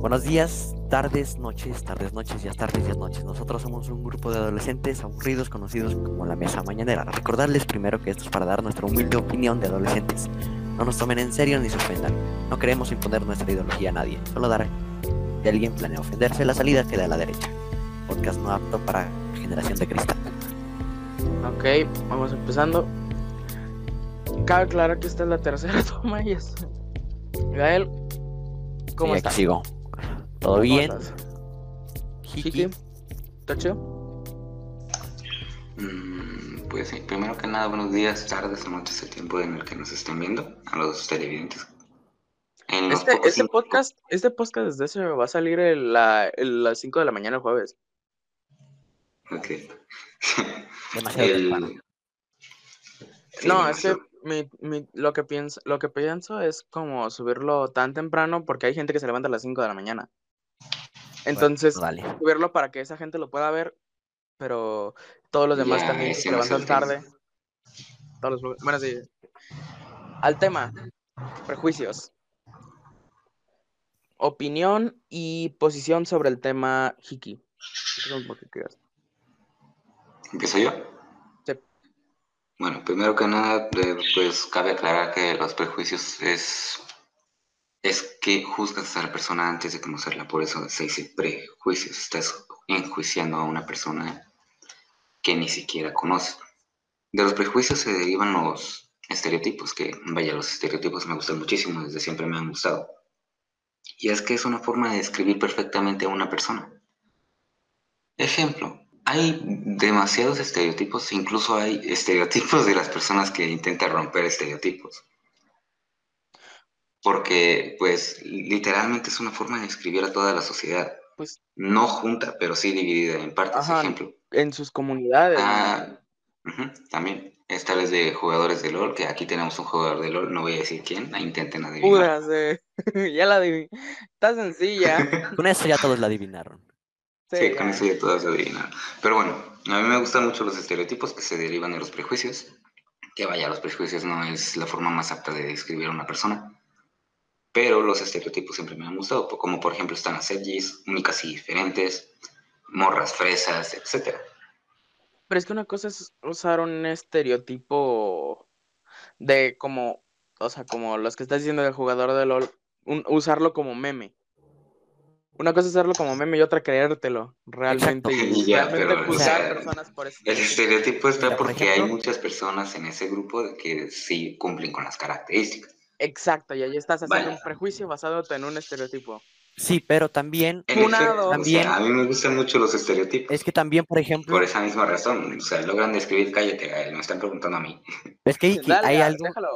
Buenos días, tardes, noches, tardes, noches, ya tardes, ya noches. Nosotros somos un grupo de adolescentes aburridos conocidos como la Mesa Mañanera. Recordarles primero que esto es para dar nuestra humilde opinión de adolescentes. No nos tomen en serio ni se ofendan. No queremos imponer nuestra ideología a nadie, solo dar si alguien planea ofenderse la salida queda a la derecha. Podcast no apto para generación de cristal. Ok, vamos empezando. Cabe aclarar que esta es la tercera toma y es. Gael, ¿cómo Sí, estás? sigo. ¿Todo ¿Cómo bien? ¿todo chido? Mm, Pues sí, primero que nada, buenos días, tardes o noches, el tiempo en el que nos estén viendo, a los televidentes. En los Este, este cinco- podcast, este podcast desde ese va a salir el, la, el- las 5 de la mañana el jueves. Ok. Demasiado El-. Sí, no, es que mi, mi- lo que pienso, lo que pienso es como subirlo tan temprano porque hay gente que se levanta a las 5 de la mañana. Entonces, Dale. subirlo para que esa gente lo pueda ver, pero todos los demás también se levantan tarde. Todos los, bueno, sí. Al tema, prejuicios. Opinión y posición sobre el tema Hiki. ¿Empiezo yo? Sí. Bueno, primero que nada, pues cabe aclarar que los prejuicios es, es que juzgas a la persona antes de conocerla, por eso se dice prejuicios, estás enjuiciando a una persona que ni siquiera conoces. De los prejuicios se derivan los estereotipos, que vaya, los estereotipos me gustan muchísimo, desde siempre me han gustado. Y es que es una forma de describir perfectamente a una persona. Ejemplo, hay demasiados estereotipos, incluso hay estereotipos de las personas que intentan romper estereotipos. Porque, pues, literalmente es una forma de describir a toda la sociedad. Pues, No junta, pero sí dividida en partes. Ajá. Ejemplo, en sus comunidades. ¿no? Ah, también. Esta vez de jugadores de LOL, que aquí tenemos un jugador de LOL, no voy a decir quién, ahí intenten adivinar. Puras, eh. ya la adiviné. Está sencilla. Con eso ya todos la adivinaron. Sí, Sí, con ya. eso ya todas adivinan. Pero bueno, a mí me gustan mucho los estereotipos que se derivan de los prejuicios. Que vaya, los prejuicios no es la forma más apta de describir a una persona. Pero los estereotipos siempre me han gustado, como por ejemplo están las edgys, únicas y diferentes, morras fresas, etcétera. Pero es que una cosa es usar un estereotipo de como, o sea, como los que estás diciendo del jugador de LOL, un- usarlo como meme. Una cosa es usarlo como meme y otra creértelo realmente y Ya, realmente pero, o juzgar sea, personas por eso. El estereotipo está Mira, por porque hay muchas personas en ese grupo que sí cumplen con las características. Exacto, y ahí estás haciendo un prejuicio basado en un estereotipo. Sí, pero también En Funado. o También- sea, a mí me gustan mucho los estereotipos. es que también, por ejemplo, Por esa misma razón, o sea, logran describir, cállate, Gael, me están preguntando a mí. es que hay, Dale, hay Alex, algo, déjalo.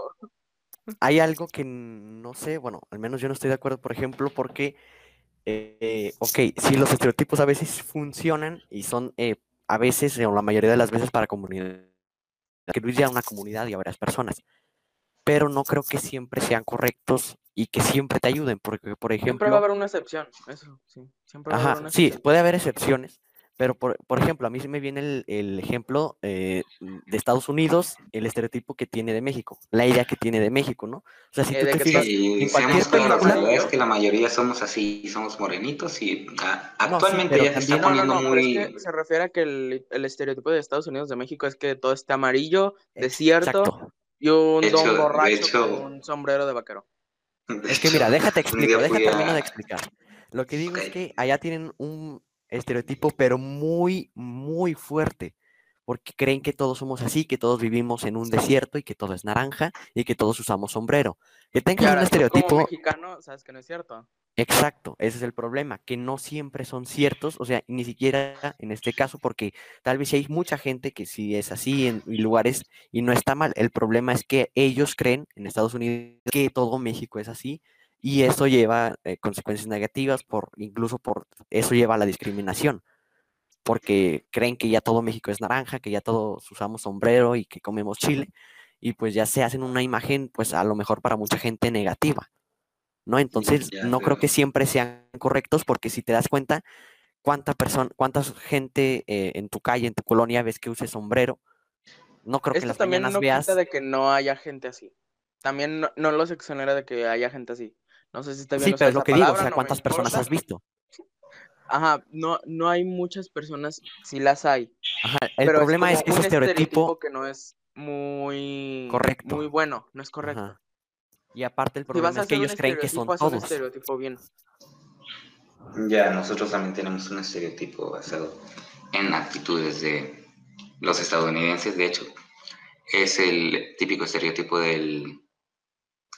hay algo que no sé, bueno, al menos yo no estoy de acuerdo, por ejemplo, porque, eh, ok, sí, los estereotipos a veces funcionan y son eh, a veces, o la mayoría de las veces, para comunidad, que a una comunidad y a varias personas, pero no creo que siempre sean correctos y que siempre te ayuden, porque, por Siempre va a ejemplo, haber una excepción, eso, sí. Siempre va a haber una sí, excepción. puede haber excepciones, pero por, por ejemplo, a mí se me viene el, el ejemplo eh, de Estados Unidos, el estereotipo que tiene de México, la idea que tiene de México, ¿no? O sea, si Eh, tú te que fijas, Sí, seamos claros, la realidad es que la mayoría somos así, somos morenitos y No, sí, actualmente ya se está también- No, no, poniendo no, muy... es que se refiere a que el, el estereotipo de Estados Unidos de México es que todo esté amarillo, desierto exacto. Y un hecho- don borracho hecho- con un sombrero de vaquero. de Es que hecho, mira, déjate explico, deja fui termino a- de explicar. Lo que digo es que allá tienen un estereotipo, pero muy, muy fuerte, porque creen que todos somos así, que todos vivimos en un desierto y que todo es naranja y que todos usamos sombrero. Que Y tengas un tú como estereotipo mexicano sabes que no es cierto. Exacto, ese es el problema, que no siempre son ciertos, o sea, ni siquiera en este caso, porque tal vez hay mucha gente que sí es así en lugares y no está mal. El problema es que ellos creen en Estados Unidos que todo México es así y eso lleva eh, consecuencias negativas, por incluso por eso lleva a la discriminación, porque creen que ya todo México es naranja, que ya todos usamos sombrero y que comemos chile y pues ya se hacen una imagen, pues a lo mejor para mucha gente negativa. ¿No? Entonces, ya, no creo que siempre sean correctos porque si te das cuenta, cuánta persona, cuánta gente eh, en tu calle, en tu colonia ves que use sombrero, no creo que las también no veas, quita de que no haya gente así. También no, no los exonera de que haya gente así. No sé si está bien Sí, pero es lo que digo, o palabra, sea, no ¿cuántas personas has visto? Ajá, no, no hay muchas personas, sí las hay, Ajá, el pero problema es es, que ese estereotipo, que no es muy, Correcto. muy bueno, no es correcto. ajá. Y aparte el problema a es que ellos creen que son un todos. estereotipo bien. Ya, nosotros también tenemos un estereotipo basado en actitudes de los estadounidenses. De hecho, es el típico estereotipo del,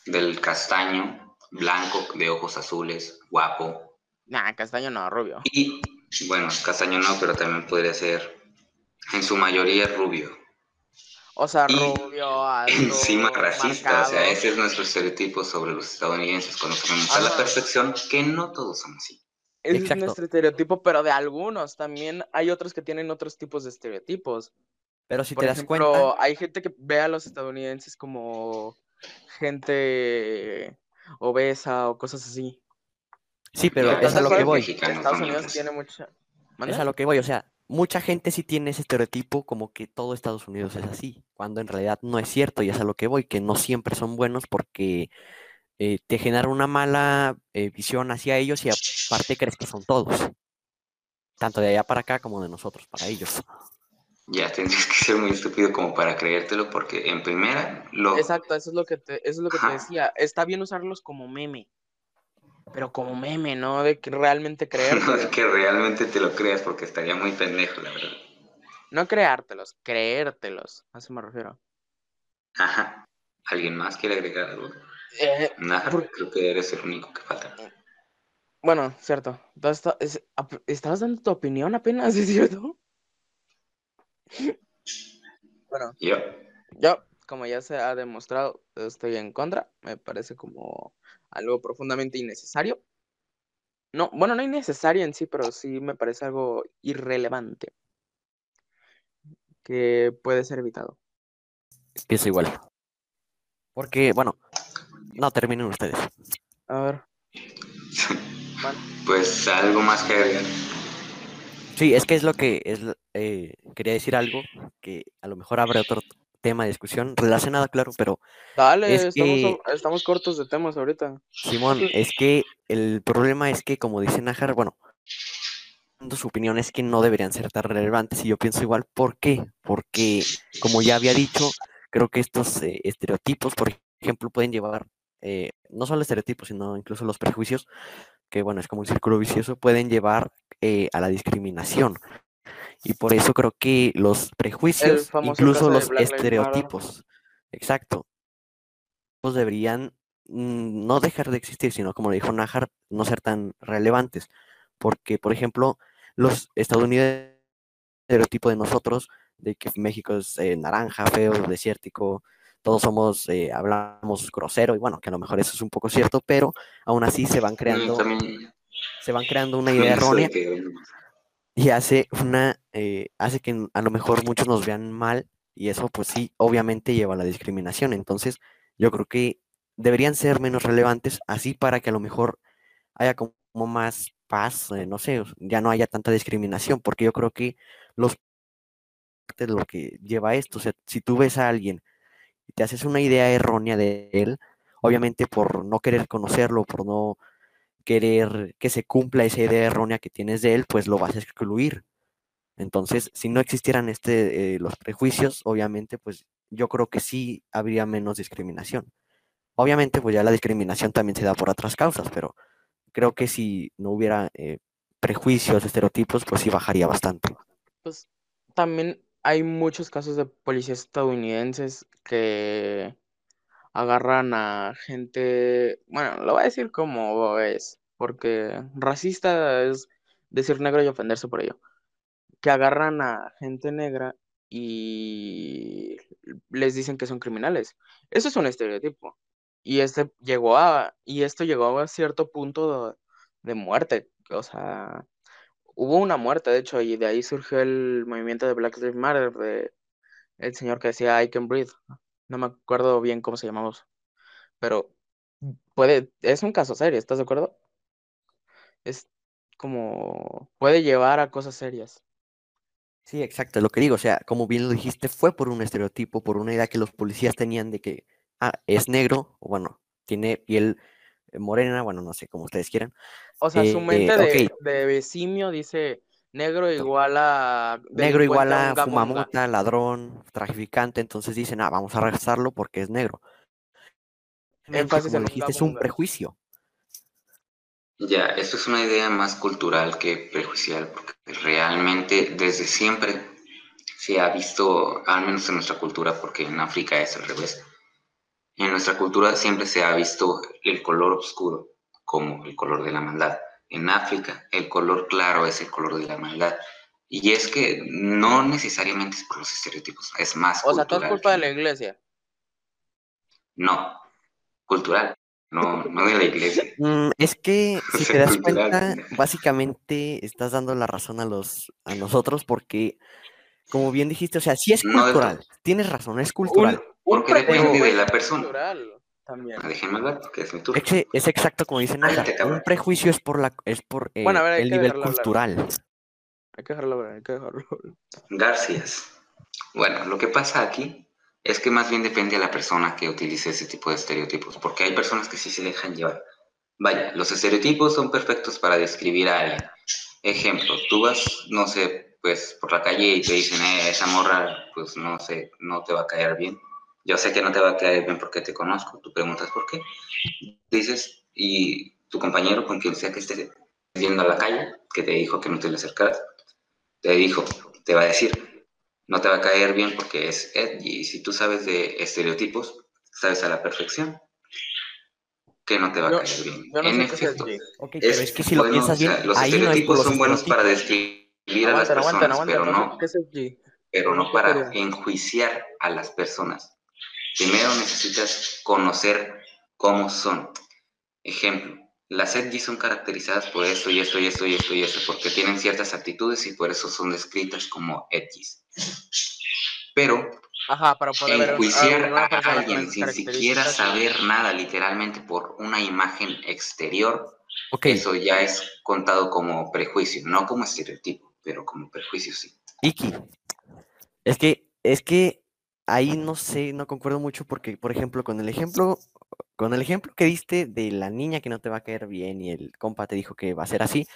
del castaño, blanco, de ojos azules, guapo. Nah, castaño no, rubio. Y, bueno, castaño no, pero también podría ser, en su mayoría, rubio. O sea, Y rubio, alto, Encima racista, o sea, ese es nuestro estereotipo sobre los estadounidenses, cuando sabemos a la perfección que no todos son así. Ese es nuestro estereotipo, pero de algunos. También hay otros que tienen otros tipos de estereotipos. Pero si Por te das cuenta, hay gente que ve a los estadounidenses como gente obesa o cosas así. sí, pero es a ¿Estás lo que voy. Estados Unidos tiene mucha... Es a lo que voy, o sea, mucha gente sí tiene ese estereotipo como que todo Estados Unidos es así, cuando en realidad no es cierto y es a lo que voy, que no siempre son buenos porque eh, te genera una mala eh, visión hacia ellos y aparte crees que son todos, tanto de allá para acá como de nosotros para ellos. Ya tendrías que ser muy estúpido como para creértelo, porque en primera, lo, Exacto, eso es lo que te, eso es lo que te decía. Está bien usarlos como meme. Pero como meme, ¿no? De que realmente no creértelos. de que realmente te lo creas, porque estaría muy pendejo, la verdad. No creártelos, creértelos. A eso me refiero. Ajá. ¿Alguien más quiere agregar algo? Eh, Nada, Por- creo que eres el único que falta. bueno, cierto. Está- es- ¿Estabas dando tu opinión apenas, ¿es cierto? Bueno, Yo, yo, como ya se ha demostrado, estoy en contra. Me parece como algo profundamente innecesario. No, bueno, no innecesario en sí, pero sí me parece algo irrelevante. Que puede ser evitado. Pienso igual. Porque, bueno, no terminen ustedes. A ver. pues algo más que agregar. Sí, es que es lo que es, eh, quería decir algo que a lo mejor habrá otro tema de discusión relacionado, claro, pero Dale, Es estamos, que- estamos cortos de temas ahorita. Simón, es que el problema es que, como dice Najar, bueno, su opinión es que no deberían ser tan relevantes y yo pienso igual. ¿Por qué? Porque, como ya había dicho, creo que estos eh, estereotipos, por ejemplo, pueden llevar, eh, no solo estereotipos, sino incluso los prejuicios, que bueno, es como un círculo vicioso, pueden llevar eh, a la discriminación. Y por eso creo que los prejuicios, incluso los estereotipos, exacto, pues deberían mm, no dejar de existir, sino como le dijo Najar, no ser tan relevantes. Porque, por ejemplo, los estadounidenses, el estereotipo de nosotros, de que México es eh, naranja, feo, desértico, todos somos, eh, hablamos grosero, y bueno, que a lo mejor eso es un poco cierto, pero aún así se van Mm, creando, se van creando una idea errónea y hace una, eh, hace que a lo mejor muchos nos vean mal, y eso pues sí, obviamente lleva a la discriminación. Entonces, yo creo que deberían ser menos relevantes, así para que a lo mejor haya como más paz, eh, no sé, ya no haya tanta discriminación, porque yo creo que los lo que lleva esto, o sea, si tú ves a alguien y te haces una idea errónea de él, obviamente por no querer conocerlo, por no querer que se cumpla esa idea errónea que tienes de él, pues lo vas a excluir. Entonces, si no existieran este, eh, los prejuicios, obviamente, pues yo creo que sí habría menos discriminación. Obviamente, pues ya la discriminación también se da por otras causas, pero creo que si no hubiera eh, prejuicios, estereotipos, pues sí bajaría bastante. Pues también hay muchos casos de policías estadounidenses que agarran a gente, bueno, lo voy a decir como es, porque racista es decir negro y ofenderse por ello, que agarran a gente negra y les dicen que son criminales. Eso es un estereotipo. Y este llegó a, y esto llegó a cierto punto de, de muerte. O sea, hubo una muerte, de hecho, y de ahí surgió el movimiento de Black Lives Matter, de el señor que decía I can breathe. Me acuerdo bien cómo se llamaba. Pero puede, es un caso serio, ¿estás de acuerdo? Es como puede llevar a cosas serias. Sí, exacto, lo que digo, o sea, como bien lo dijiste, fue por un estereotipo, por una idea que los policías tenían de que, ah, es negro, o bueno, tiene piel eh, morena, bueno, no sé, como ustedes quieran. O sea, su Eh, mente de, ok. de simio dice negro igual a. Negro igual a fumamota, ladrón, traficante, entonces dicen, ah, vamos a arrestarlo porque es negro. Énfasis como en dijiste, es un prejuicio. Ya, esto es una idea más cultural que prejuicial, porque realmente desde siempre se ha visto, al menos en nuestra cultura, porque en África es al revés, en nuestra cultura siempre se ha visto el color oscuro como el color de la maldad. En África el color claro es el color de la maldad. Y es que no necesariamente es por los estereotipos, es más O sea, todo es cultural culpa de la iglesia. No, cultural, no, no de la iglesia. Mm, es que O si te das cultural, cuenta, básicamente estás dando la razón a los a nosotros porque, como bien dijiste, o sea, sí es cultural. Tienes razón, es cultural. Un, un Porque depende prejuicio de la persona. cultural también. Ah, Déjenme hablar porque es mi turno. Es, que es exacto como dicen Cállate, Un prejuicio es por la es por eh, Bueno, a ver, hay el nivel dejarlo hablar. cultural. Hay que dejarlo hablar, hay que dejarlo hablar. Garcias. Bueno, lo que pasa aquí es que más bien depende a la persona que utilice ese tipo de estereotipos, porque hay personas que sí se dejan llevar. Vaya, los estereotipos son perfectos para describir a alguien. Ejemplo, tú vas, no sé, pues por la calle y te dicen, eh, esa morra, pues no sé, no te va a caer bien. Yo sé que no te va a caer bien porque te conozco. Tú preguntas por qué. Dices, y tu compañero, con quien sea que estés viendo a la calle, que te dijo que no te le acercaras, te dijo, te va a decir, no te va a caer bien porque es edgy. Y si tú sabes de estereotipos, sabes a la perfección que no te va Yo- a caer bien. No en es efecto, edgy. Ok, pero es que si lo bueno, piensas o sea, bien, los ahí no estereotipos los son buenos para describir a las personas, pero No pero no ¿Qué para enjuiciar a las personas. Primero necesitas conocer cómo son. Ejemplo, las edgy son caracterizadas por esto y esto y esto y esto y esto, porque tienen ciertas actitudes y por eso son descritas como edgys. Pero Ajá, para poder enjuiciar a alguien sin siquiera saber nada, literalmente por una imagen exterior, Ok, eso ya es contado como prejuicio, no como estereotipo, pero como prejuicio sí. Iki. Es que, es que ahí no sé, no concuerdo mucho porque, por ejemplo, con el ejemplo, con el ejemplo que diste de la niña que no te va a caer bien y el compa te dijo que va a ser así,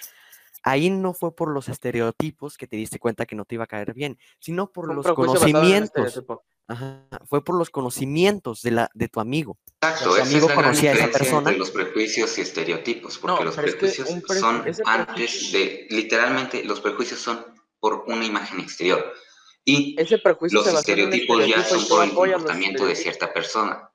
ahí no fue por los estereotipos que te diste cuenta que no te iba a caer bien, sino por Un los conocimientos. Ajá, fue por los conocimientos de la, de tu amigo. Exacto, tu es amigo gran conocía a esa persona. entre los prejuicios y estereotipos, porque No, los es prejuicios pre- son antes de, literalmente, los prejuicios son por una imagen exterior y Ese prejuicio los se estereotipos ya son por el comportamiento de cierta persona.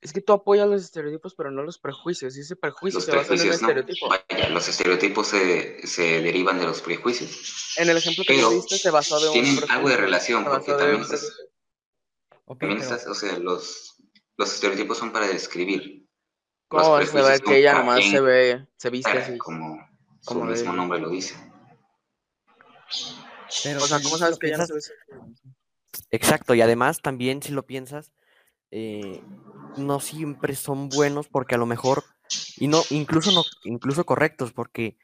Es que tú apoyas los estereotipos, pero no los prejuicios. Y ese prejuicio Los se basa en prejuicios no. estereotipo. Vaya, los estereotipos se, se derivan de los prejuicios. En el ejemplo que diste se basó de un tienen prejuicio. algo de relación, Se porque también estás, también pero- estás- o sea, los, los estereotipos son para describir. Los ¿Cómo son que ella nomás se ve, se viste así? como su como mismo nombre lo dice. Pero O sea, ¿cómo sabes que ella no se ve? Exacto, y además también si lo piensas, eh, no siempre son buenos porque a lo mejor, y no, incluso no, incluso correctos, porque,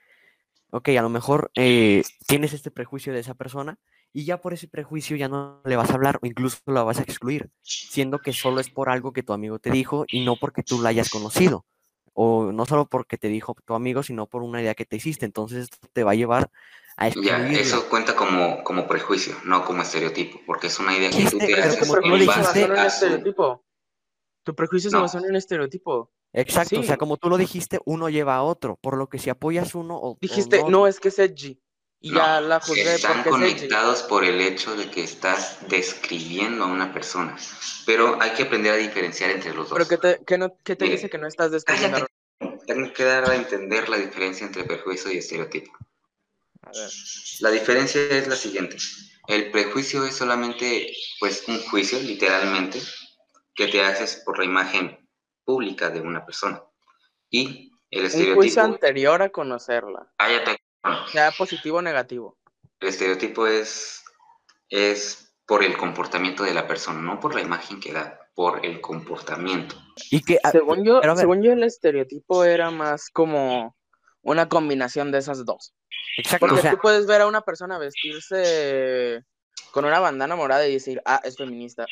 ok, a lo mejor eh, tienes este prejuicio de esa persona y ya por ese prejuicio ya no le vas a hablar o incluso la vas a excluir, siendo que solo es por algo que tu amigo te dijo y no porque tú la hayas conocido, o no solo porque te dijo tu amigo, sino por una idea que te hiciste, entonces esto te va a llevar a Ya, excluirla. eso cuenta como, como prejuicio, no como estereotipo, porque es una idea que tú te pero haces en base un estereotipo. Tu prejuicio se No. basó en un estereotipo. Exacto, o sea, como tú lo dijiste, uno lleva a otro, por lo que si apoyas uno o, o Dijiste, no, no, es que es edgy. Y No, ya la juzgué están porque conectados por el hecho de que estás describiendo a una persona, pero hay que aprender a diferenciar entre los dos. Pero ¿qué te, qué no, qué te dice que no estás describiendo? Tengo que dar a entender la diferencia entre prejuicio y estereotipo. A ver. La diferencia es la siguiente. El prejuicio es solamente, pues, un juicio, literalmente, que te haces por la imagen pública de una persona. Y el Un juicio estereotipo, anterior a conocerla. cállate, Sea positivo o negativo. el estereotipo es, es por el comportamiento de la persona, no por la imagen que da, por el comportamiento. y que, ah, Según yo, pero según yo, el estereotipo era más como una combinación de esas dos. exacto, o Porque sea, tú puedes ver a una persona vestirse con una bandana morada y decir, ah, es feminista,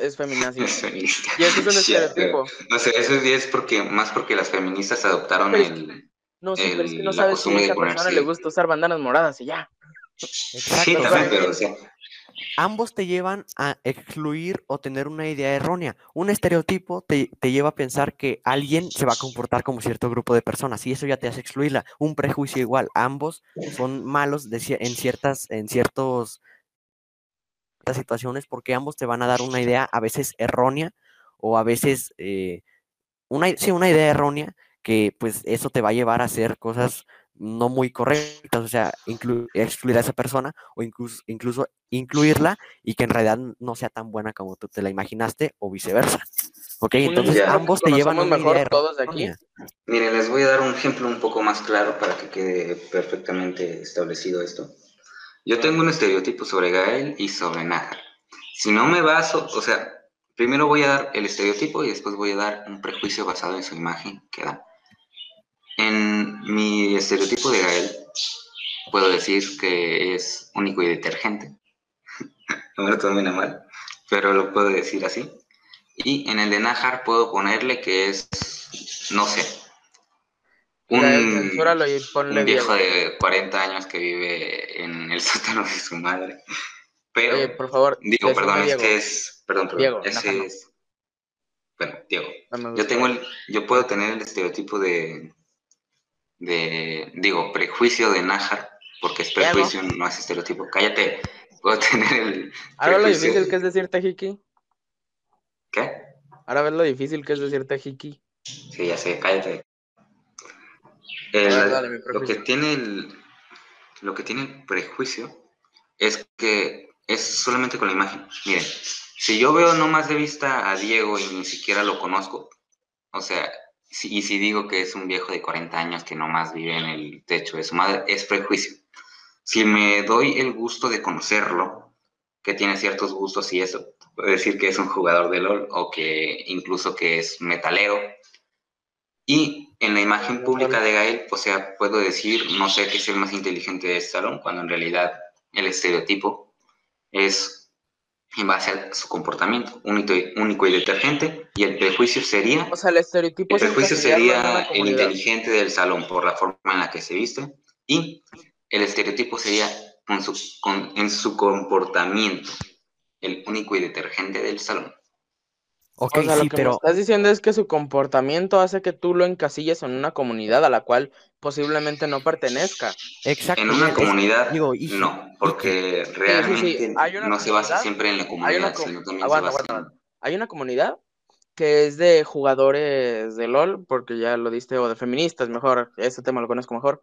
es feminazi. Es feminista. Y eso es un estereotipo. No sé, eso es porque, más porque las feministas adoptaron el... No, sí, pero es que no sabes si a esa persona ponerse- le gusta usar bandanas moradas y ya. Exacto, Sí, o sea, también, pero o sea, ambos te llevan a excluir o tener una idea errónea. Un estereotipo te, te lleva a pensar que alguien se va a comportar como cierto grupo de personas y eso ya te hace excluirla. Un prejuicio igual, ambos son malos de en ciertas, en ciertos ciertas situaciones porque ambos te van a dar una idea a veces errónea o a veces eh, una, sí, una idea errónea que pues eso te va a llevar a hacer cosas no muy correctas, o sea, excluir a esa persona o incluso, incluso incluirla y que en realidad no sea tan buena como tú te la imaginaste o viceversa. Ok, entonces ya. ambos te llevan a mejor todos de aquí. Miren, les voy a dar un ejemplo un poco más claro para que quede perfectamente establecido esto. Yo tengo un estereotipo sobre Gael y sobre Naja. Si no me baso, o sea, primero voy a dar el estereotipo y después voy a dar un prejuicio basado en su imagen que da. En mi estereotipo de Gael, puedo decir que es único y detergente. no me lo tomen a mal, pero lo puedo decir así. Y en el de Najar puedo ponerle que es, no sé, un, un viejo de 40 años que vive en el sótano de su madre. Pero, Oye, por favor, digo, perdón, es que es, perdón, perdón, Diego, ese no. es, bueno, Diego. No Yo tengo el, yo puedo tener el estereotipo de, de, digo, prejuicio de Nájar, porque es prejuicio, no es estereotipo. Cállate. Puedo tener el Ahora lo prejuicio- difícil que es decirte Hiki. ¿Qué? Ahora ves lo difícil que es decirte Hiki. Sí, ya sé, cállate. El- dale, lo que tiene el, lo que tiene el prejuicio es que es solamente con la imagen. Miren, si yo veo nomás de vista a Diego y ni siquiera lo conozco, o sea, si- y si digo que es un viejo de 40 años que nomás vive en el techo de su madre, es prejuicio. Si me doy el gusto de conocerlo, que tiene ciertos gustos y eso, puedo decir que es un jugador de LOL o que incluso que es metalero. Y en la imagen pública de Gael, o sea, puedo decir, no sé, que es el más inteligente de este salón, cuando en realidad el estereotipo es en base a su comportamiento. Único y, único y detergente, y el prejuicio sería, O sea, el estereotipo el es prejuicio sería el inteligente del salón por la forma en la que se viste, y el estereotipo sería con su, con- en su comportamiento, el único y detergente del salón. Ok, O sea, sí, lo que pero me estás diciendo es que su comportamiento hace que tú lo encasilles en una comunidad a la cual posiblemente no pertenezca. exacto. En una es- comunidad, digo, y- no, porque sí, realmente hay una no se basa siempre en la Hay comunidad, una, com- sino también aguanta, se basa aguanta, en... aguanta. Hay una comunidad que es de jugadores de LOL, porque ya lo diste, o de feministas, mejor, este tema lo conozco mejor.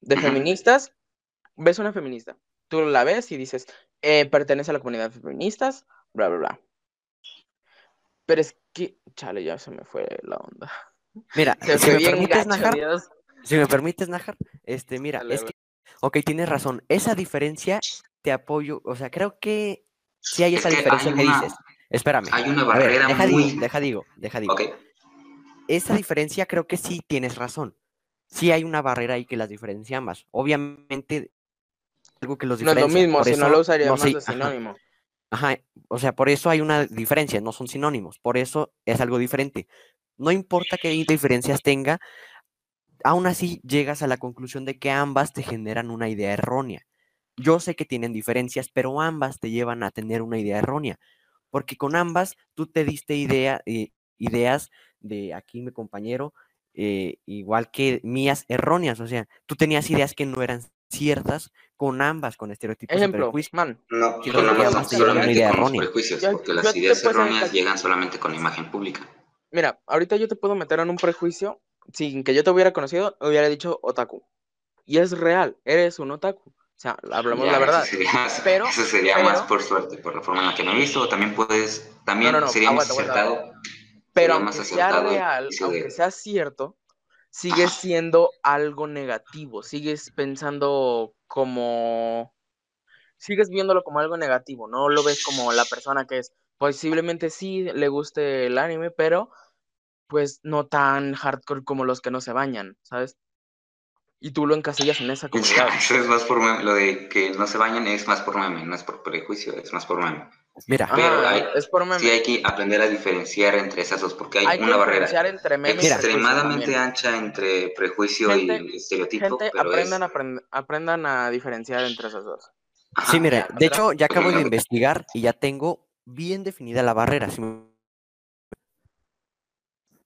De feministas, ves una feminista, tú la ves y dices, eh, pertenece a la comunidad de feministas, bla, bla, bla. Pero es que, chale, ya se me fue la onda. Mira, Se si me permites, gacho, Najar. Si me permites, Najar, este, mira, Dale, es que, ok, tienes razón, esa diferencia te apoyo, o sea, creo que sí hay Es esa que diferencia hay que una- dices. Espérame. Hay una ver, barrera deja muy... digo, deja digo, deja digo. Ok, Esa diferencia creo que sí tienes razón. Sí hay una barrera ahí que las diferencia ambas. Obviamente, algo que los No es lo diferencia. mismo, si no lo usaría no más de sinónimo. Ajá, o sea, por eso hay una diferencia, no son sinónimos, por eso es algo diferente. No importa qué diferencias tenga, aún así llegas a la conclusión de que ambas te generan una idea errónea. Yo sé que tienen diferencias, pero ambas te llevan a tener una idea errónea, porque con ambas tú te diste eh, ideas de aquí mi compañero, eh, igual que mías erróneas, o sea, tú tenías ideas que no eran ciertas con ambas, con estereotipos y Ejemplo, prejuicios. man, no, con porque ambas solamente idea con los prejuicios, Yo- porque yo las ideas erróneas llegan solamente con la imagen pública. Mira, ahorita yo te puedo meter en un prejuicio sin que yo te hubiera conocido, hubiera dicho otaku. Y es real, eres un otaku. O sea, hablamos Ya, la verdad. Eso sería, más, Pero- eso sería pero- más por suerte, por la forma en la que me he visto, o también puedes, también No, no, no, sería más aguanta, aguanta, acertado. Pero más aunque sea real, de- aunque sea cierto, sigue siendo algo negativo. Sigues pensando como. Sigues viéndolo como algo negativo, no lo ves como la persona que es. Posiblemente sí le guste el anime, pero pues no tan hardcore como los que no se bañan, ¿sabes? y tú lo encasillas en esa comunidad. Eso es más por meme. Lo de que no se bañan es más por meme, no es por prejuicio, es más por meme. Mira, Pero Ah, hay- es por meme. Sí hay que aprender a diferenciar entre esas dos, porque hay, una barrera entre memes extremadamente ancha entre prejuicio Gente- y estereotipo, Gente, pero aprendan, es... aprend- aprendan a diferenciar entre esas dos. Ajá, sí, mira, ya, de ¿verdad? hecho ya acabo de investigar y ya tengo bien definida la barrera. si me-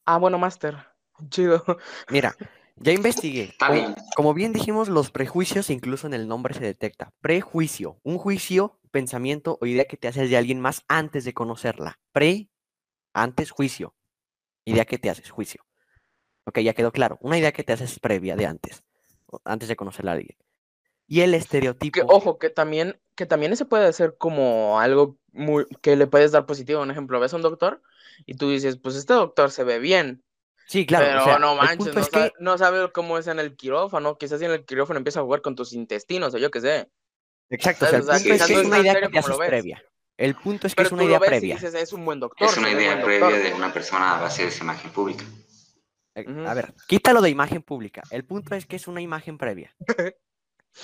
Ah, bueno, Master. Chido. Mira, ya investigué. Está Como, bien. como bien dijimos, los prejuicios incluso en el nombre se detecta. Prejuicio, un juicio, pensamiento o idea que te haces de alguien más antes de conocerla. Pre, antes juicio. Idea que te haces, juicio. Ok, ya quedó claro. Una idea que te haces previa de antes, antes de conocer a alguien. Y el estereotipo. Que, ojo, que también, que también ese puede ser como algo muy, que le puedes dar positivo. Un ejemplo, ves a un doctor y tú dices, pues este doctor se ve bien. Sí, claro. pero o sea, no manches, no, sabe, no sabe cómo es en el quirófano. Quizás si en el quirófano empieza a jugar con tus intestinos o yo qué sé. Exacto, o sea, el o sea, punto es que una idea que te haces previa. El punto es que Pero es una idea y previa. dices, es un buen doctor. Es una idea doctor". previa de una persona a base de esa imagen pública. Eh. A ver, quítalo de imagen pública. El punto es que es una imagen previa.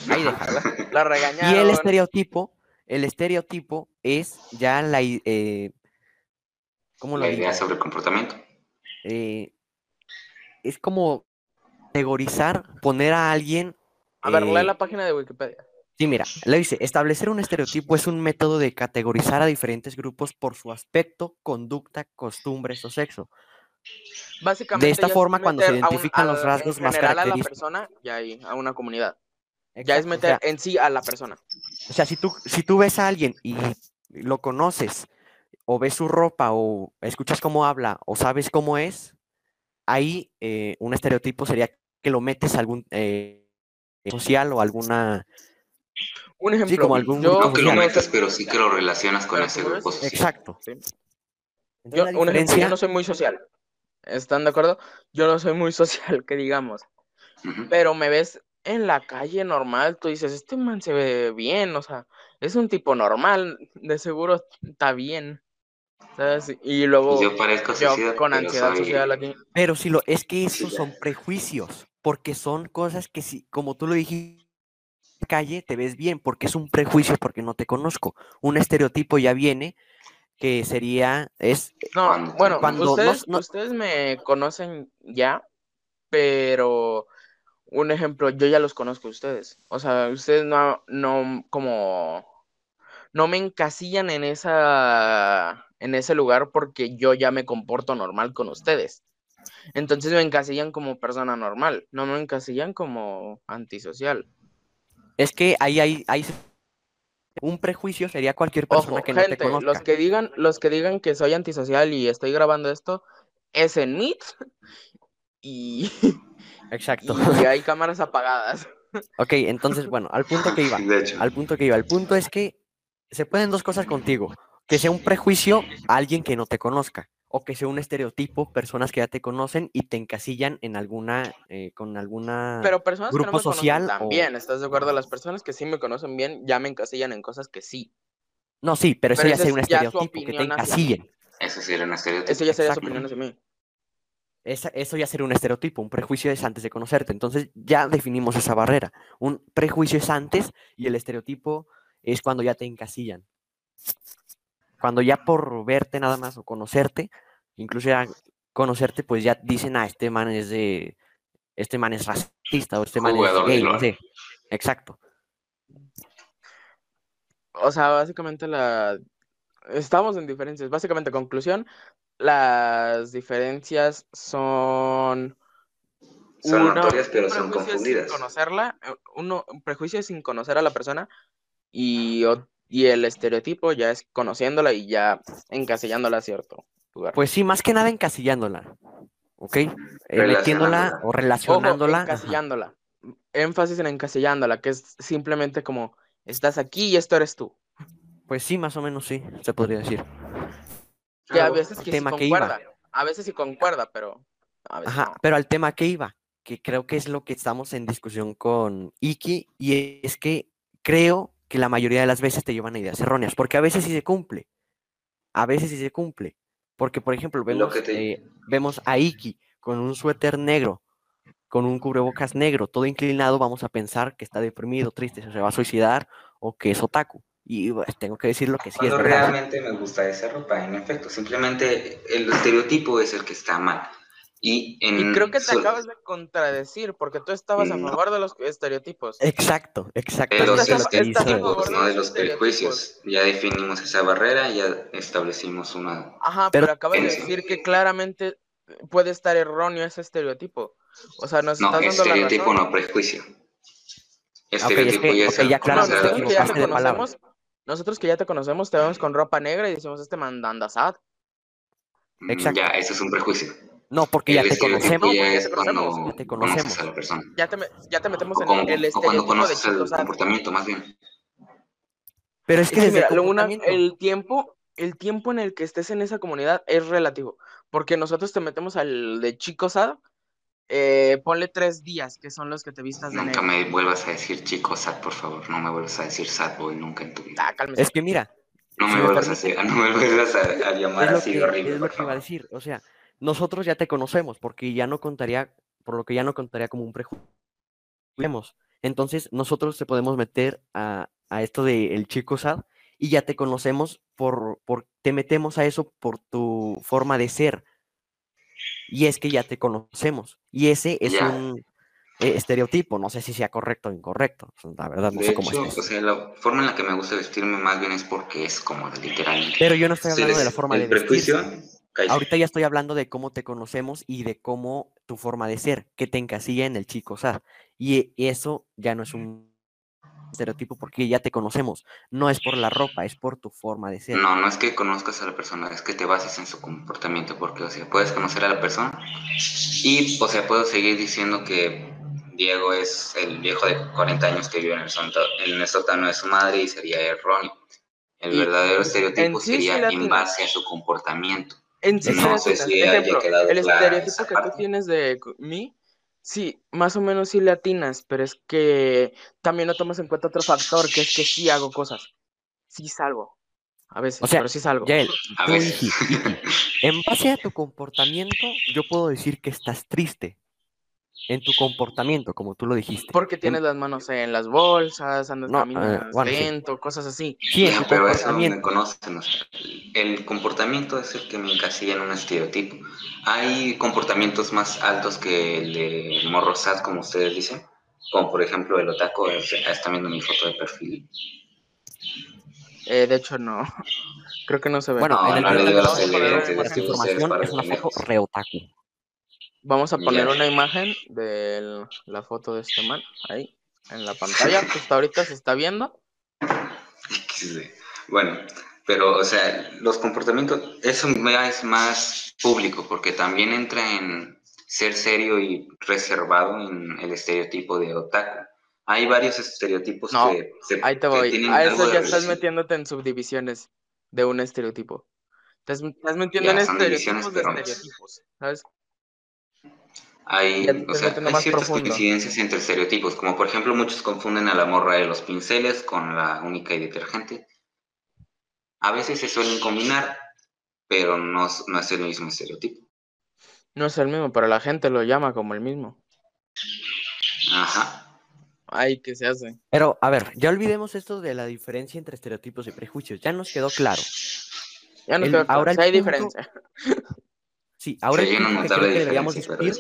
Ahí déjalo. La Y regañaron. el estereotipo, el estereotipo es ya la, eh, ¿cómo lo La digo? idea sobre el comportamiento. Eh, es como categorizar, poner a alguien. A ver, lee la página de Wikipedia. Sí, mira, le dice, establecer un estereotipo es un método de categorizar a diferentes grupos por su aspecto, conducta, costumbres o sexo. Básicamente esta ya es forma, cuando se un- identifican los rasgos en más general a la característicos. persona y ahí, a una comunidad. Ya es o meter sea, en sí a la persona. O sea, si tú, si tú ves a alguien y lo conoces, o ves su ropa, o escuchas cómo habla, o sabes cómo es, ahí eh, un estereotipo sería que lo metes a algún eh, social o alguna... Un ejemplo, como algún yo grupo No que lo metas, pero sí que lo relacionas con Pero ese grupo social. Exacto. Sí. Yo, un ejemplo, yo no soy muy social. ¿Están de acuerdo? Yo no soy muy social, que digamos. Pero me ves en la calle normal, tú dices, este man se ve bien, o sea, es un tipo normal, de seguro está bien. ¿Sabes? Y luego Yo parezco yo suicida, con pero ansiedad soy- social aquí. Pero si lo, es que esos son prejuicios, porque son cosas que si, como tú lo dijiste, calle te ves bien, porque es un prejuicio, porque no te conozco. Un estereotipo ya viene, que sería, es, No, Cuando- bueno, cuando no- ustedes, no- ustedes me conocen ya, pero un ejemplo, yo ya los conozco a ustedes. O sea, ustedes no, no, como, no me encasillan en esa, en ese lugar porque yo ya me comporto normal con ustedes. Entonces me encasillan como persona normal, no me encasillan como antisocial. Es que ahí hay, hay un prejuicio sería cualquier persona Ojo, que no te conozca. los que digan, los que digan que soy antisocial y estoy grabando esto, es en Meet y, Exacto. y hay cámaras apagadas. Ok, entonces, bueno, al punto que iba. De hecho. Al punto que iba. El punto es que se pueden dos cosas contigo. Que sea un prejuicio a alguien que no te conozca. O que sea un estereotipo, personas que ya te conocen y te encasillan en alguna, eh, con alguna... Pero personas que no grupo me conocen social o- bien, ¿estás de acuerdo? Las personas que sí me conocen bien ya me encasillan en cosas que sí. No, sí, pero eso ya sería un es estereotipo, que te hacia encasillen. Eso sí era un estereotipo. Eso ya sería su opinión hacia mí. Esa- eso ya sería un estereotipo, un prejuicio es antes de conocerte. Entonces ya definimos esa barrera. Un prejuicio es antes y el estereotipo es cuando ya te encasillan. Cuando ya por verte nada más o conocerte, incluso ya conocerte, pues ya dicen, ah, este man es de, este man es racista o este man es Jugador gay, no sé. Exacto. O sea, básicamente la... Estamos en diferencias. Básicamente, conclusión, las diferencias son... Son uno, notorias, pero un son prejuicio confundidas. Sin conocerla, eh, uno, un prejuicio sin conocer a la persona y, o- y el estereotipo ya es conociéndola y ya encasillándola a cierto lugar. Pues sí, más que nada encasillándola. ¿Ok? Eh, metiéndola Relacionándola. o Ojo, relacionándola. ajá. encasillándola. Énfasis en encasillándola, que es simplemente como, estás aquí y esto eres tú. Pues sí, más o menos sí, se podría decir. Que a veces que sí tema que iba. concuerda. A veces sí concuerda, pero a veces Ajá, no. pero al tema que iba, que creo que es lo que estamos en discusión con Iki, y es que creo que la mayoría de las veces te llevan a ideas erróneas, porque a veces sí se cumple, a veces sí se cumple, porque por ejemplo vemos, que te- eh, vemos a Iki con un suéter negro con un cubrebocas negro, todo inclinado, vamos a pensar que está deprimido, triste, se va a suicidar o que es otaku. Y pues, tengo que decir lo que sí Cuando es verdad. realmente me gusta esa ropa, en efecto, simplemente el estereotipo es el que está mal. Y, en, Y creo que te so- acabas de contradecir, porque tú estabas a No. favor de los estereotipos. Exacto, exacto. Pero estás sí a- es lo que estás a dice. favor estereotipos, de no de los los prejuicios. Ya definimos esa barrera, ya establecimos una... Ajá, Pero- pero, acabas de decir que claramente puede estar erróneo ese estereotipo. O sea, nos No, estás dando la estereotipo razón. no prejuicio. es Estereotipo que- ya ok, es ya claro, la nosotros que ya te equivocaste de palabra. conocemos, nosotros que ya te conocemos, te vemos con ropa negra y decimos este mandanda sad. Mm, Exacto. Ya, eso es un prejuicio. No, porque ya te estereotipo conocemos. No, ya te conocemos, ya te conoces conocemos. a la persona. Ya te, metemos O, en como- el o cuando estereotipo de conoces el comportamiento, más bien. Pero es Es que desde mira, el una- tiempo, el tiempo en el que estés en esa comunidad es relativo, porque nosotros te metemos al de chico sad, eh, ponle tres días, que son los que te vistas de Nunca negro. me vuelvas a decir chico sad, por favor. No me vuelvas a decir sad boy nunca en tu vida. Ah, cálmese. Es que mira, No me me vuelvas a, no me vuelvas a, a llamar es lo así horrible, es lo que iba a decir. O sea, nosotros ya te conocemos, porque ya no contaría, por lo que ya no contaría como un prejuicio. Entonces, nosotros te podemos meter a, a esto de el chico sad y ya te conocemos por, por, te metemos a eso por tu forma de ser. Y es que ya te conocemos. Y ese es Ya. un eh, estereotipo. No sé si sea correcto o incorrecto. La verdad, no De sé cómo hecho, es. o sea, la forma en la que me gusta vestirme más bien es porque es cómoda, literalmente. Pero yo no estoy hablando de la forma el de prejuicio, Ahorita ya estoy hablando de cómo te conocemos y de cómo tu forma de ser, que te encasilla en el chico sad. Y e- eso ya no es un estereotipo porque ya te conocemos. No es por la ropa, es por tu forma de ser. No, no es que conozcas a la persona, es que te bases en su comportamiento, porque, o sea, puedes conocer a la persona y, o sea, puedo seguir diciendo que Diego es el viejo de 40 años que vive en el, sótano, en el sótano de su madre y sería erróneo. El Y verdadero estereotipo sí sería en base a su comportamiento. En sí, No sé si Ejemplo, el estereotipo que tú tienes de mí, sí, más o menos sí le atinas, pero es que también no tomas en cuenta otro factor, que es que sí hago cosas. Sí salgo. A veces, O sea, pero sí salgo. Yael, tú, en base a tu comportamiento, yo puedo decir que estás triste. En tu comportamiento, como tú lo dijiste. Porque En- tienes las manos en las bolsas, andas No, eh, bueno, sí. lento, cosas así. Sí, en Ya, tu pero eso me comportamiento. conocen. o sea, el comportamiento es el que me encasilla en un estereotipo. Hay comportamientos más altos que el de morro sad, como ustedes dicen, como por ejemplo el otaku. o sea, están viendo mi foto de perfil. Eh, de hecho, no. Creo que no se ve. Bueno, No, en el no ustedes información, es una foto pendejos. Vamos a poner una imagen de la foto de este man ahí en la pantalla. Justo ahorita se está viendo. Bueno, pero, o sea, los comportamientos, eso es más público, porque también entra en ser serio y reservado en el estereotipo de otaku. Hay varios estereotipos No, que, se- Ahí te que voy. A eso ya estás relación. metiéndote en subdivisiones de un estereotipo. Estás, estás metiendo Ya, en estereotipos de estereotipos, ¿sabes? Hay, o sea, hay ciertas profundo. coincidencias entre estereotipos, como por ejemplo muchos confunden a la morra de los pinceles con la única y detergente. A veces se suelen combinar, pero no, es- no es el mismo estereotipo. No es el mismo, pero la gente lo llama como el mismo. Ajá. Ay, ¿qué se hace? Pero, a ver, ya olvidemos esto de la diferencia entre estereotipos y prejuicios. Ya nos quedó claro. Ya no El- quedó claro, ahora sí hay punto- diferencia. Sí, ahora Sí, el punto que notable creo que deberíamos discutir,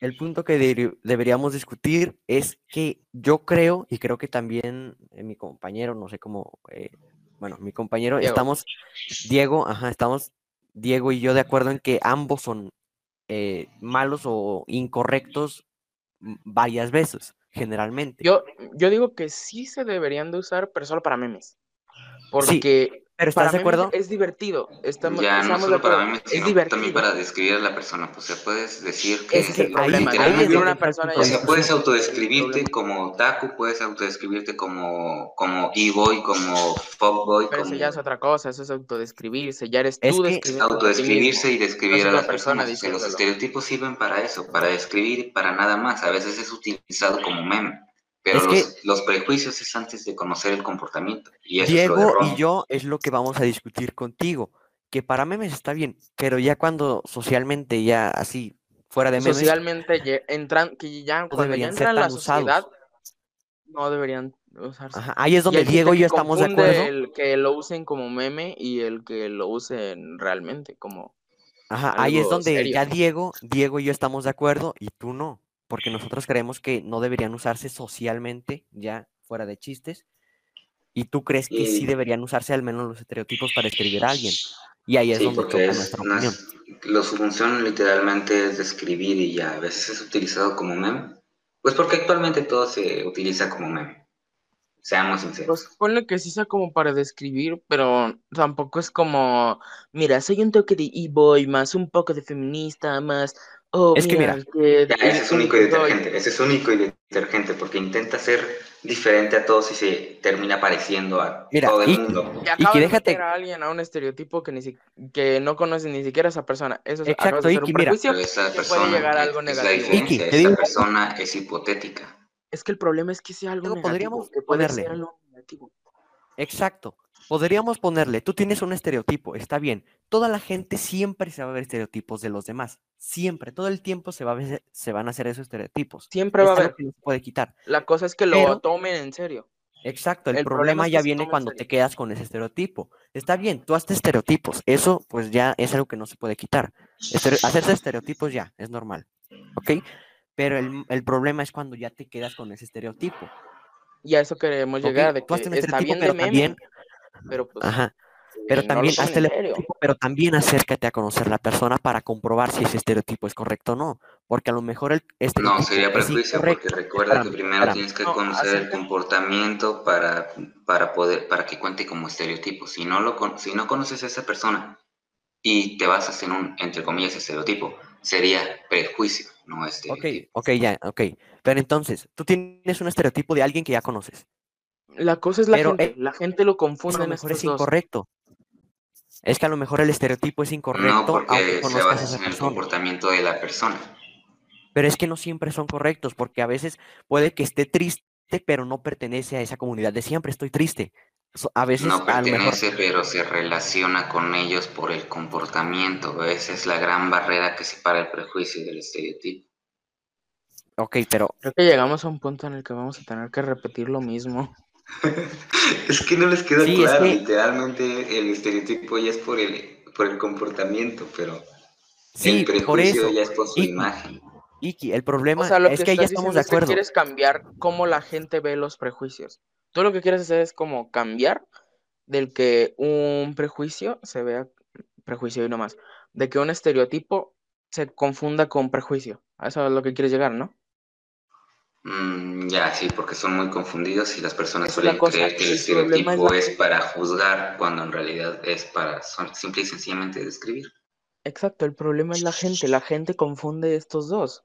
el punto que deberíamos discutir es que yo creo, y creo que también eh, mi compañero, no sé cómo, eh, bueno, mi compañero, Diego. estamos, Diego, ajá, estamos, Diego y yo de acuerdo en que ambos son eh, malos o incorrectos varias veces, generalmente. Yo, yo digo que sí se deberían de usar, pero solo para memes. Porque Pero para ¿estás de acuerdo? es divertido. Estamos, Ya, no de solo para mí, es sino divertido. también para describir a la persona. Pues, o sea, puedes decir que... Es el problema. es donde una persona O sea, de puedes autodescribirte como otaku, puedes autodescribirte como, como e-boy, como fuckboy, Pero como... eso ya es otra cosa, eso es autodescribirse, ya eres Es tú ti autodescribirse y describir No es a las persona personas. Los estereotipos sirven para eso, para describir y para nada más. A veces es utilizado como meme. Pero Es los, que- los prejuicios es antes de conocer el comportamiento. Y eso es Diego lo de y yo es lo que vamos a discutir contigo, que para memes está bien, pero ya cuando socialmente ya así fuera de memes, socialmente entran, que ya cuando ya deberían ser entran a la tan usados. sociedad, no deberían usarse. ajá, ahí es donde Diego y yo estamos de acuerdo. El que lo usen como meme y el que lo usen realmente como... Ajá, ahí es donde serio. ya Diego, Diego y yo estamos de acuerdo y tú no, porque nosotros creemos que no deberían usarse socialmente, ya fuera de chistes, y tú crees que sí deberían usarse al menos los estereotipos para describir a alguien. Y ahí es Sí, donde es, nuestra no opinión. es- lo- su función literalmente es describir y ya a veces es utilizado como meme. Pues porque actualmente todo se utiliza como meme. Seamos sinceros. Pues ponle que sí sea como para describir, pero tampoco es como, mira, soy un toque de e-boy, más un poco de feminista, más, oh, Es que mira, que ese es único y detergente. Ese es único y detergente porque intenta ser diferente a todos y se termina pareciendo a Mira, todo el y- mundo. Y de déjate- a alguien a un estereotipo que ni si- que no conoce ni siquiera a esa persona. Eso es, Exacto, hacer un Iki, mira. Pero esa que puede persona llegar a es- algo es la negativo. diferencia. Iki, te esa digo- persona es hipotética. Es que el problema es que sea algo Luego negativo, podríamos que puede ponerle. ser algo negativo. Exacto. Podríamos ponerle, tú tienes un estereotipo, está bien. Toda la gente siempre se va a ver estereotipos de los demás. Siempre, todo el tiempo se, va a ver- se van a hacer esos estereotipos. Siempre va a haber. que no puede quitar. La cosa es que lo Pero- tomen en serio. Exacto, el, El problema problema es que ya viene cuando te quedas con ese estereotipo. Está bien, tú haces estereotipos, eso pues ya es algo que no se puede quitar. Estere- hacerse estereotipos ya, es normal, ¿ok? Pero el, el problema es cuando ya te quedas con ese estereotipo. Y a eso queremos llegar, de Tú hazte que un está estereotipo, pero también, pero pues ajá, pero eh, no también estereotipo, pero también acércate a conocer la persona para comprobar si ese estereotipo es correcto o no. Porque a lo mejor el No, sería prejuicio, porque recuerda que primero espérame. tienes que No, conocer el comportamiento para, para poder, para que cuente como estereotipo. Si no lo si no conoces a esa persona y te basas en un, entre comillas, estereotipo, sería prejuicio, no Ok, estereotipo. ok, ya, ok. Pero entonces, tú tienes un estereotipo de alguien que ya conoces. La cosa es la Pero, gente, eh, la gente lo A confunde lo en mejor es dos. incorrecto. Es que a lo mejor el estereotipo es No incorrecto, aunque porque se conozcas a basa en el persona. comportamiento de la persona. Pero es que no siempre son correctos, porque a veces puede que esté triste, pero no pertenece a esa comunidad de siempre estoy triste. A veces No a lo mejor. pertenece, pero se relaciona con ellos por el comportamiento. Esa es la gran barrera que separa el prejuicio del estereotipo. Ok, pero Creo que llegamos a un punto en el que vamos a tener que repetir lo mismo. Es que no les queda Sí, es claro, que- literalmente el estereotipo ya es por el, por el comportamiento, pero sí, el por prejuicio eso. ya es por su Y- imagen. Iki, el problema O sea, lo es que que ya estás estamos diciendo de es que acuerdo. quieres cambiar cómo la gente ve los prejuicios. Tú lo que quieres hacer es como cambiar del que un prejuicio se vea prejuicio y no más, de que un estereotipo se confunda con prejuicio. A eso es lo que quieres llegar, ¿no? Mm, ya, sí, porque son muy confundidos y las personas la suelen cosa, creer que el es estereotipo la es, para juzgar, cuando en realidad es para son- simple y sencillamente describir. Exacto, el problema es la gente. La gente confunde estos dos.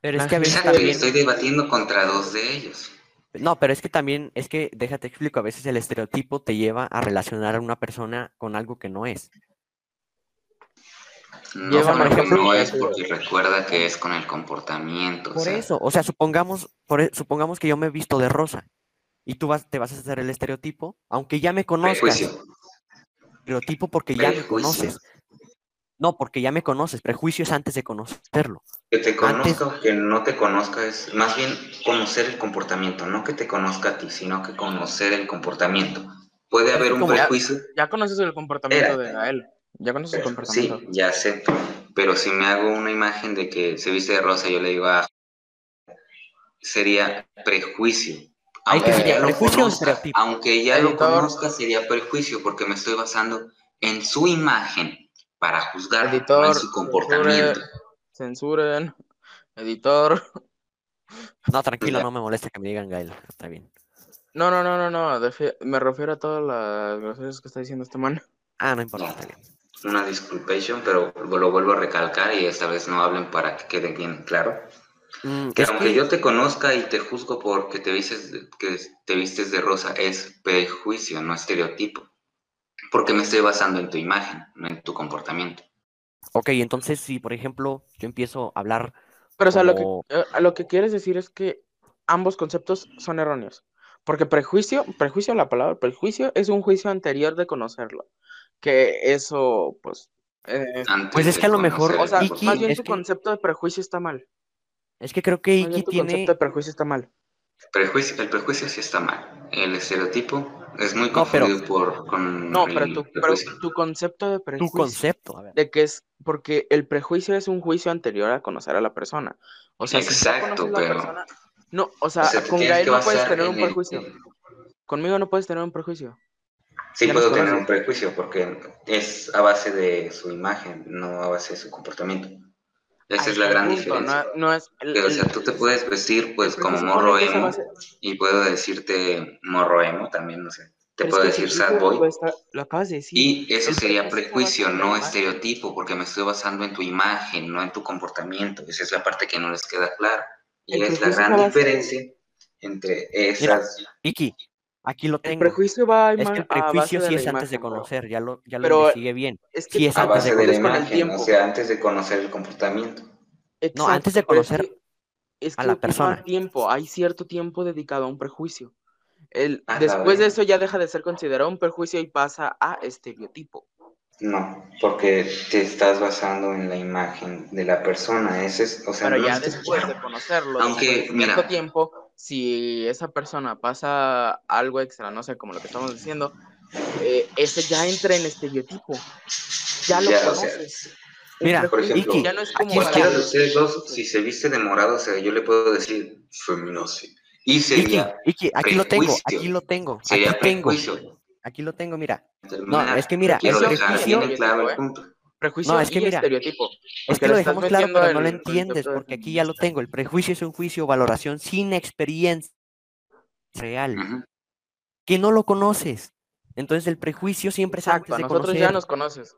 Pero es que a veces Exacto, y también. estoy debatiendo contra dos de ellos. No, pero es que también, es que, déjate explico, a veces el estereotipo te lleva a relacionar a una persona con algo que no es. No, Lleva, por porque ejemplo, no es porque recuerda que es con el comportamiento. o Por sea, eso, o sea, supongamos, por, e- supongamos que yo me he visto de rosa y tú vas, te vas a hacer el estereotipo, aunque ya me conozcas. prejuicio. Estereotipo porque ya me conoces. No, porque ya me conoces. Prejuicio es antes de conocerlo. Que te Antes- conozca o que no te conozca es más bien conocer el comportamiento, no que te conozca a ti, sino que conocer el comportamiento. Puede haber un ya- prejuicio. Ya conoces el comportamiento de. Gael. Ya conoces comportamiento. sí, ya sé. Pero si me hago una imagen de que se viste de rosa, yo le digo, ah, sería prejuicio. Aunque ya lo ¿Prejuicio o conozca, estereotipo? aunque ya lo Editor. conozca, sería prejuicio porque me estoy basando en su imagen para juzgar, Editor, en su comportamiento. Censuren. Editor. No, tranquilo, no me molesta que me digan Gael. Está bien. No, no, no, no, no. Me refiero a todas las groserías que está diciendo este man. Ah, no importa, Ya. está bien. Una disculpation, pero lo vuelvo a recalcar y esta vez no hablen para que quede bien claro. Mm, Que aunque que- yo te conozca y te juzgo porque te vistes de, que te vistes de rosa, es prejuicio, no estereotipo. Porque me estoy basando en tu imagen, no en tu comportamiento. Ok, entonces si por ejemplo yo empiezo a hablar Pero, o sea, lo que, eh, lo que quieres decir es que ambos conceptos son erróneos. Porque prejuicio, prejuicio, la palabra prejuicio es un juicio anterior de conocerlo. Que eso, pues, Eh, Pues es que a lo mejor- o sea, Iki, más bien tu que- concepto de prejuicio está mal. Es que creo que Más bien Iki tu tiene... concepto de prejuicio está mal. Prejuicio, el prejuicio sí está mal. El estereotipo es muy No, pero- confundido por, con No, pero tu, pero tu concepto de Tu prejuicio. concepto, a ver. De que es, porque el prejuicio es un juicio anterior a conocer a la persona. O sea, Exacto, pero- persona. No, o sea, O sea, con Gael no puedes tener en un el- prejuicio. Conmigo no puedes tener un prejuicio. Sí puedo tener un prejuicio porque es a base de su imagen, no a base de su comportamiento. Esa Ahí es la gran punto, diferencia. No, no es. el- Que, o el- sea, tú te puedes vestir pues como morro emo y puedo decirte morro emo también, no sé. Te pero puedo decir sad boy. está- Lo acabas de decir. Y eso El sería prejuicio no estereotipo, porque me estoy basando en tu imagen, no en tu comportamiento. Esa es la parte que no les queda clara. Y es la gran diferencia entre esas. Iki, aquí lo El tengo. prejuicio va a, Es que el prejuicio sí es antes de imagen, bro. conocer, ya lo, ya lo investigué bien. Es que Sí, es A antes base de de el imagen, tiempo. o sea, antes de conocer el comportamiento. Exacto, antes de es conocer que- es a la persona. tiempo, hay cierto tiempo dedicado a un prejuicio. El, Ah, después de eso ya deja de ser considerado un prejuicio y pasa a estereotipo. No, porque te estás basando en la imagen de la persona. Ese es, o sea, Pero no ya después de conocerlo, Aunque, mira. tiempo, si esa persona pasa algo extra, no sé, como lo que estamos diciendo, eh, ese ya entra en estereotipo. Ya lo Ya, o sea, conoces. Mira, Iki, ya no es como. Cualquiera para- de ustedes dos, si se viste de morado, o sea, yo le puedo decir feminazi. Y sería, Iki, aquí lo tengo, aquí lo tengo, aquí tengo, aquí lo tengo, mira. Terminar. es que mira, quiero el dejar prejuicio- bien claro el ¿eh? punto. Prejuicio No, es que y mira, estereotipo. Es que lo dejamos claro, pero no lo entiendes, porque aquí ya lo tengo. El prejuicio es un juicio, valoración sin experiencia real, que no lo conoces. Entonces el prejuicio siempre es antes de nosotros conocer. ya nos conoces.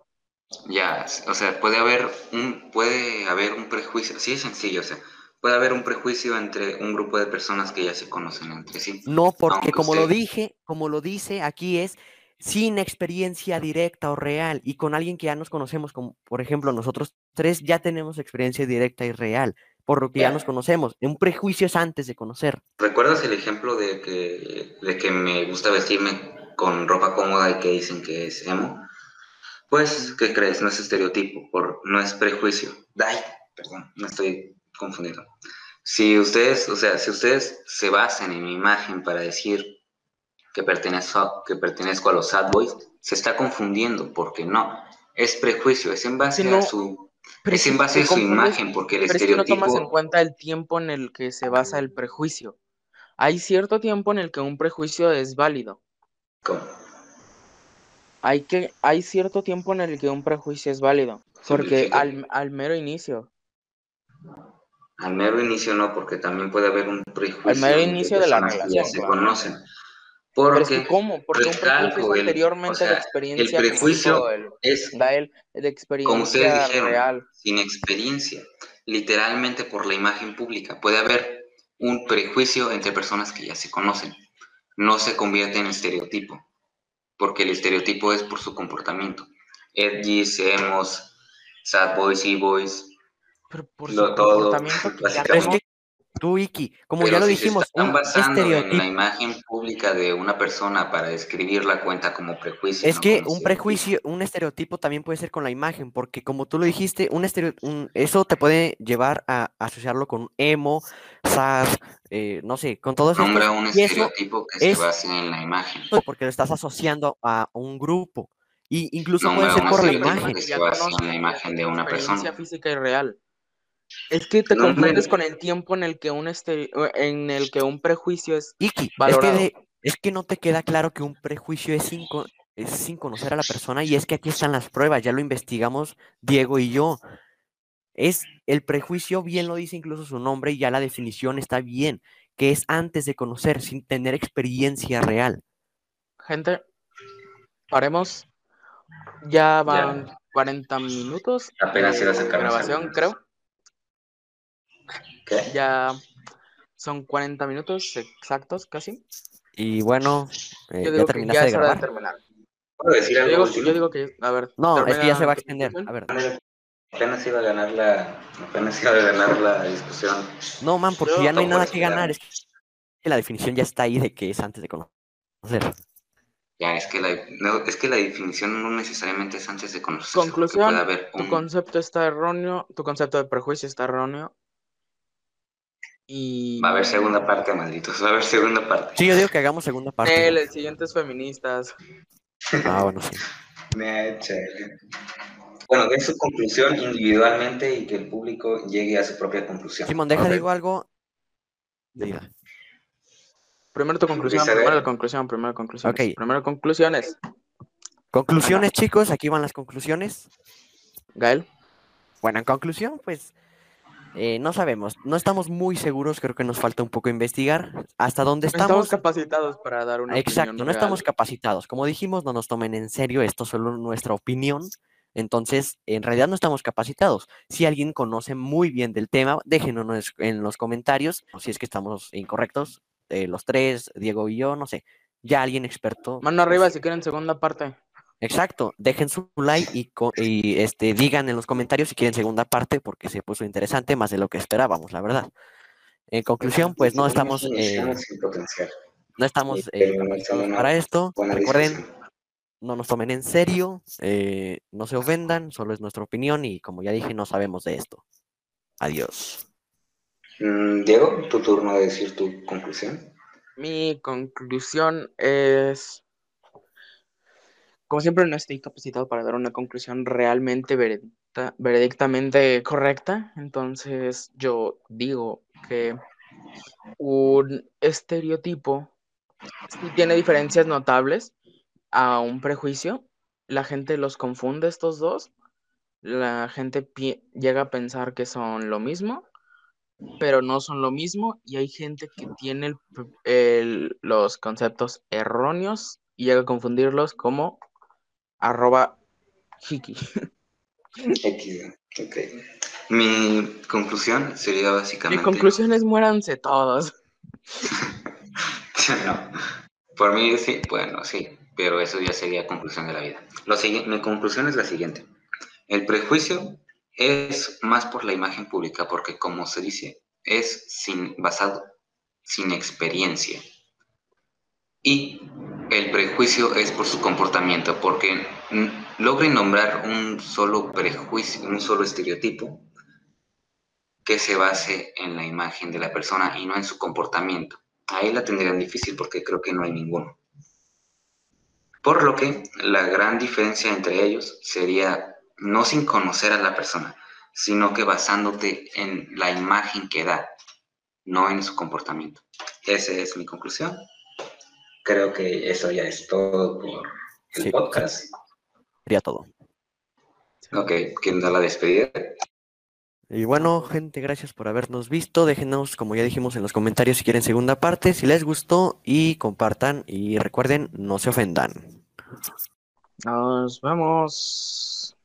Ya, o sea, puede haber un, puede haber un prejuicio, sí es sencillo, o sea, puede haber un prejuicio entre un grupo de personas que ya se conocen entre sí. No, porque Aunque como lo dije, como lo dice aquí es sin experiencia directa o real y con alguien que ya nos conocemos, como por ejemplo nosotros tres ya tenemos experiencia directa y real, por lo que ya nos conocemos. Un prejuicio es antes de conocer. ¿Recuerdas el ejemplo de que, de que me gusta vestirme con ropa cómoda y que dicen que es emo? Pues, ¿qué crees? No es estereotipo, por, no es prejuicio. Ay, perdón, me estoy confundiendo. Si ustedes, o sea, si ustedes se basan en mi imagen para decir que pertenezco, que pertenezco a los sad boys, se está confundiendo, porque no. Es prejuicio, es en base no, a su, es en base a su imagen, porque el Pero no tomas en cuenta el tiempo en el que se basa el prejuicio. Hay cierto tiempo en el que un prejuicio es válido. ¿Cómo? Hay, que, hay cierto tiempo en el que un prejuicio es válido. Porque al, al mero inicio, Al mero inicio no, porque también puede haber un prejuicio. Al mero inicio de la relación, Ya se claro. conocen. Pero es Porque que ¿cómo? Porque un prejuicio anteriormente o sea, de experiencia. el prejuicio el es, Gael, de como ustedes experiencia dijeron, real. sin experiencia, literalmente por la imagen pública. Puede haber un prejuicio entre personas que ya se conocen. No se convierte en estereotipo, porque el estereotipo es por su comportamiento. Edgys, emos, sad boys, e-boys, Pero por lo su todo, comportamiento que ya tú, Iki, como Pero ya lo si dijimos, se están un basando en la imagen pública de una persona para describirla cuenta como prejuicio. Es no que un prejuicio, un estereotipo también puede ser con la imagen, porque como tú lo dijiste, un estereo- un- eso te puede llevar a asociarlo con emo, sad, eh, no sé, con todos estos, Nombra un y eso estereotipo que es- se base en la imagen. porque lo estás asociando a un grupo. Y incluso Nombra puede ser un por la estereotipo imagen. que se base en la imagen de una persona. física y real. Es que te No, confundes con el tiempo en el que un este, en el que un prejuicio es Iki, es que, valorado. de- es que no te queda claro que un prejuicio es sin, es sin conocer a la persona y es que aquí están las pruebas, ya lo investigamos Diego y yo. Es el prejuicio, bien lo dice incluso su nombre y ya la definición está bien, que es antes de conocer, sin tener experiencia real. Gente, paremos. Ya van 40 minutos Apenas de iba a sacar las grabación, creo. ¿Qué? Ya son 40 minutos exactos, casi. Y bueno, eh, Yo ya digo que terminaste ya de es hora de grabar. terminar. ¿Puedo decir Yo algo digo, último? yo digo que, a ver. No, es que ya se va a extender. A ver. Apenas iba a ganar la, apenas iba a ganar la discusión. No, man, porque Yo ya no hay nada que ganar. Es que la definición ya está ahí de que es antes de conocer. Ya, es que la, no, es que la definición no necesariamente es antes de porque Conclusión, haber tu un- concepto está erróneo, tu concepto de prejuicio está erróneo. Y... Va a haber segunda parte, malditos. Va a haber segunda parte. Sí, yo digo que hagamos segunda parte. El siguiente es feministas. Ah, bueno, sí. Bueno, den su conclusión individualmente y que el público llegue a su propia conclusión. Simón, deja Ok. digo algo. Diga. Primero tu conclusión, primero la conclusión, primero conclusiones. Ok. Primero conclusiones. Conclusiones, chicos, aquí van las conclusiones. Gael. Bueno, en conclusión, pues eh, no sabemos, no estamos muy seguros, creo que nos falta un poco investigar hasta dónde Estamos estamos. capacitados para dar una Exacto, opinión no estamos capacitados. Como dijimos, no nos tomen en serio, esto es solo nuestra opinión. Entonces, en realidad no estamos capacitados. Si alguien conoce muy bien del tema, déjenos en los comentarios, si es que estamos incorrectos, eh, los tres, Diego y yo, no sé, ya alguien experto. Mano arriba pues, si quieren segunda parte. Exacto, dejen su like y, co- y, este, digan en los comentarios si quieren segunda parte, porque se puso interesante más de lo que esperábamos, la verdad. En conclusión, pues no estamos, eh, no estamos eh, para esto. Recuerden, no nos tomen en serio, eh, no se ofendan, solo es nuestra opinión y como ya dije, no sabemos de esto. Adiós. Mm, Diego, tu turno de decir tu conclusión. Mi conclusión es, como siempre no estoy capacitado para dar una conclusión realmente veredicta- veredictamente correcta, entonces yo digo que un estereotipo tiene diferencias notables a un prejuicio. La gente los confunde estos dos. La gente llega a pensar que son lo mismo, pero no son lo mismo. Y hay gente que tiene el- los conceptos erróneos y llega a confundirlos como arroba hiki. X, ok. Mi conclusión sería Mi básicamente. conclusión es muéranse todos. No. Por mí sí, bueno, sí, pero eso ya sería conclusión de la vida. Lo mi conclusión es la siguiente. El prejuicio es más por la imagen pública, porque como se dice, es sin, basado sin experiencia. Y el prejuicio es por su comportamiento, porque logren nombrar un solo prejuicio, un solo estereotipo que se base en la imagen de la persona y no en su comportamiento. Ahí la tendrían difícil porque creo que no hay ninguno. Por lo que la gran diferencia entre ellos sería no sin conocer a la persona, sino que basándote en la imagen que da, no en su comportamiento. Esa es mi conclusión. Creo que eso ya es todo por el Sí. podcast. Sería todo. Ok, ¿quién da la despedida? Y bueno, gente, gracias por habernos visto. Déjenos, como ya dijimos en los comentarios, si quieren segunda parte, si les gustó y compartan y recuerden, no se ofendan. Nos vemos.